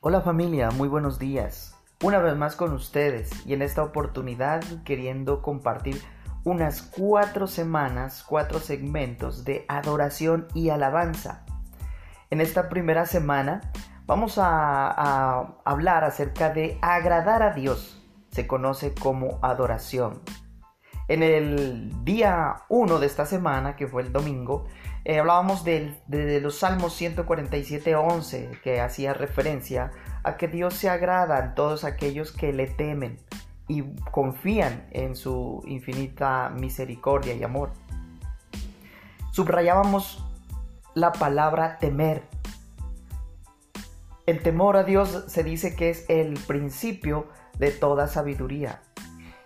Hola familia, muy buenos días. Una vez más con ustedes y en esta oportunidad queriendo compartir unas cuatro semanas, cuatro segmentos de adoración y alabanza. En esta primera semana vamos a, a hablar acerca de agradar a Dios. Se conoce como adoración. En el día 1 de esta semana, que fue el domingo, eh, hablábamos de, los Salmos 147, 11, que hacía referencia a que Dios se agrada en todos aquellos que le temen y confían en su infinita misericordia y amor. Subrayábamos la palabra temer. El temor a Dios se dice que es el principio de toda sabiduría.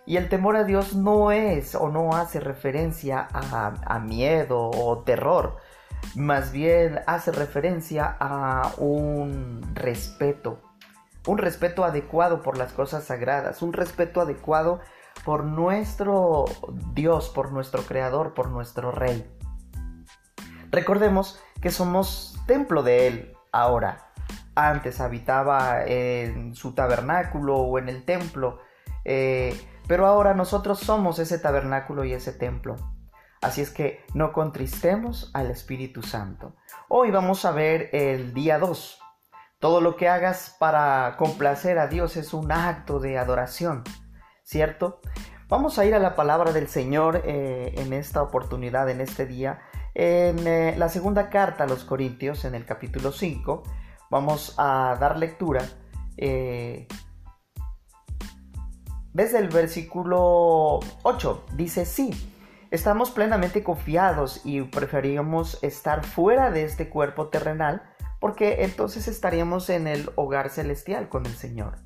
Y el temor a Dios no es o no hace referencia a, miedo o terror, más bien hace referencia a un respeto, un respeto adecuado por las cosas sagradas, un respeto adecuado por nuestro Dios, por nuestro Creador, por nuestro Rey. Recordemos que somos templo de Él ahora. Antes habitaba en su tabernáculo o en el templo. Eh, pero ahora nosotros somos ese tabernáculo y ese templo. Así es que no contristemos al Espíritu Santo. Hoy vamos a ver el día 2. Todo lo que hagas para complacer a Dios es un acto de adoración, ¿cierto? Vamos a ir a la palabra del Señor eh, en esta oportunidad, en este día, en eh, la segunda carta a los Corintios, en el capítulo 5. Vamos a dar lectura eh, desde el versículo 8 dice, sí, estamos plenamente confiados y preferíamos estar fuera de este cuerpo terrenal porque entonces estaríamos en el hogar celestial con el Señor.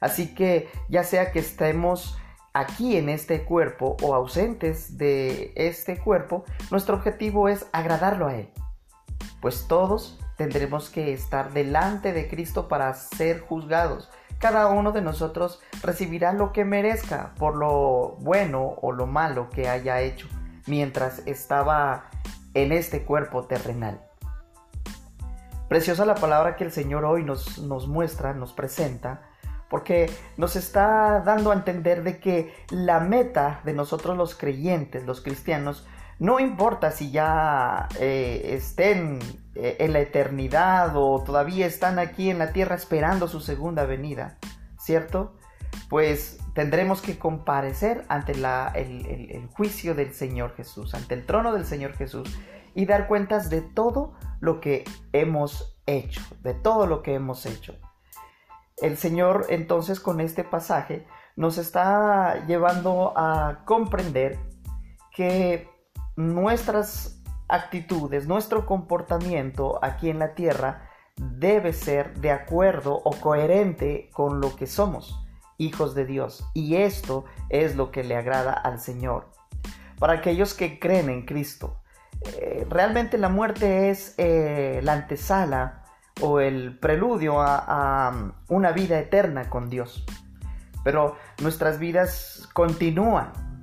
Así que ya sea que estemos aquí en este cuerpo o ausentes de este cuerpo, nuestro objetivo es agradarlo a Él. Pues todos tendremos que estar delante de Cristo para ser juzgados cada uno de nosotros recibirá lo que merezca por lo bueno o lo malo que haya hecho mientras estaba en este cuerpo terrenal. Preciosa la palabra que el Señor hoy nos, muestra, nos presenta, porque nos está dando a entender de que la meta de nosotros los creyentes, los cristianos, no importa si ya eh, estén eh, en la eternidad o todavía están aquí en la tierra esperando su segunda venida, ¿cierto? Pues tendremos que comparecer ante el, juicio del Señor Jesús, ante el trono del Señor Jesús y dar cuentas de todo lo que hemos hecho, de todo lo que hemos hecho. El Señor entonces con este pasaje nos está llevando a comprender que nuestras actitudes, nuestro comportamiento aquí en la tierra debe ser de acuerdo o coherente con lo que somos, hijos de Dios. Y esto es lo que le agrada al Señor. Para aquellos que creen en Cristo, eh, realmente la muerte es eh, la antesala o el preludio a, a una vida eterna con Dios. Pero nuestras vidas continúan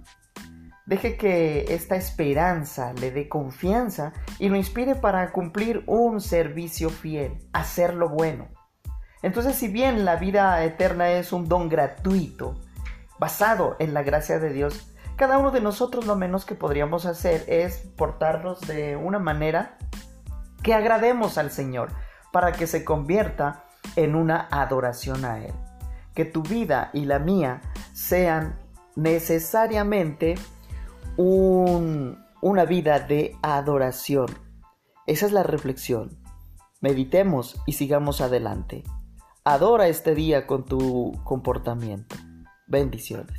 Deje que esta esperanza le dé confianza y lo inspire para cumplir un servicio fiel, hacer lo bueno. Entonces, si bien la vida eterna es un don gratuito, basado en la gracia de Dios, cada uno de nosotros lo menos que podríamos hacer es portarnos de una manera que agrademos al Señor, para que se convierta en una adoración a Él. Que tu vida y la mía sean necesariamente una vida de adoración. Esa es la reflexión. Meditemos y sigamos adelante. Adora este día con tu comportamiento. Bendiciones.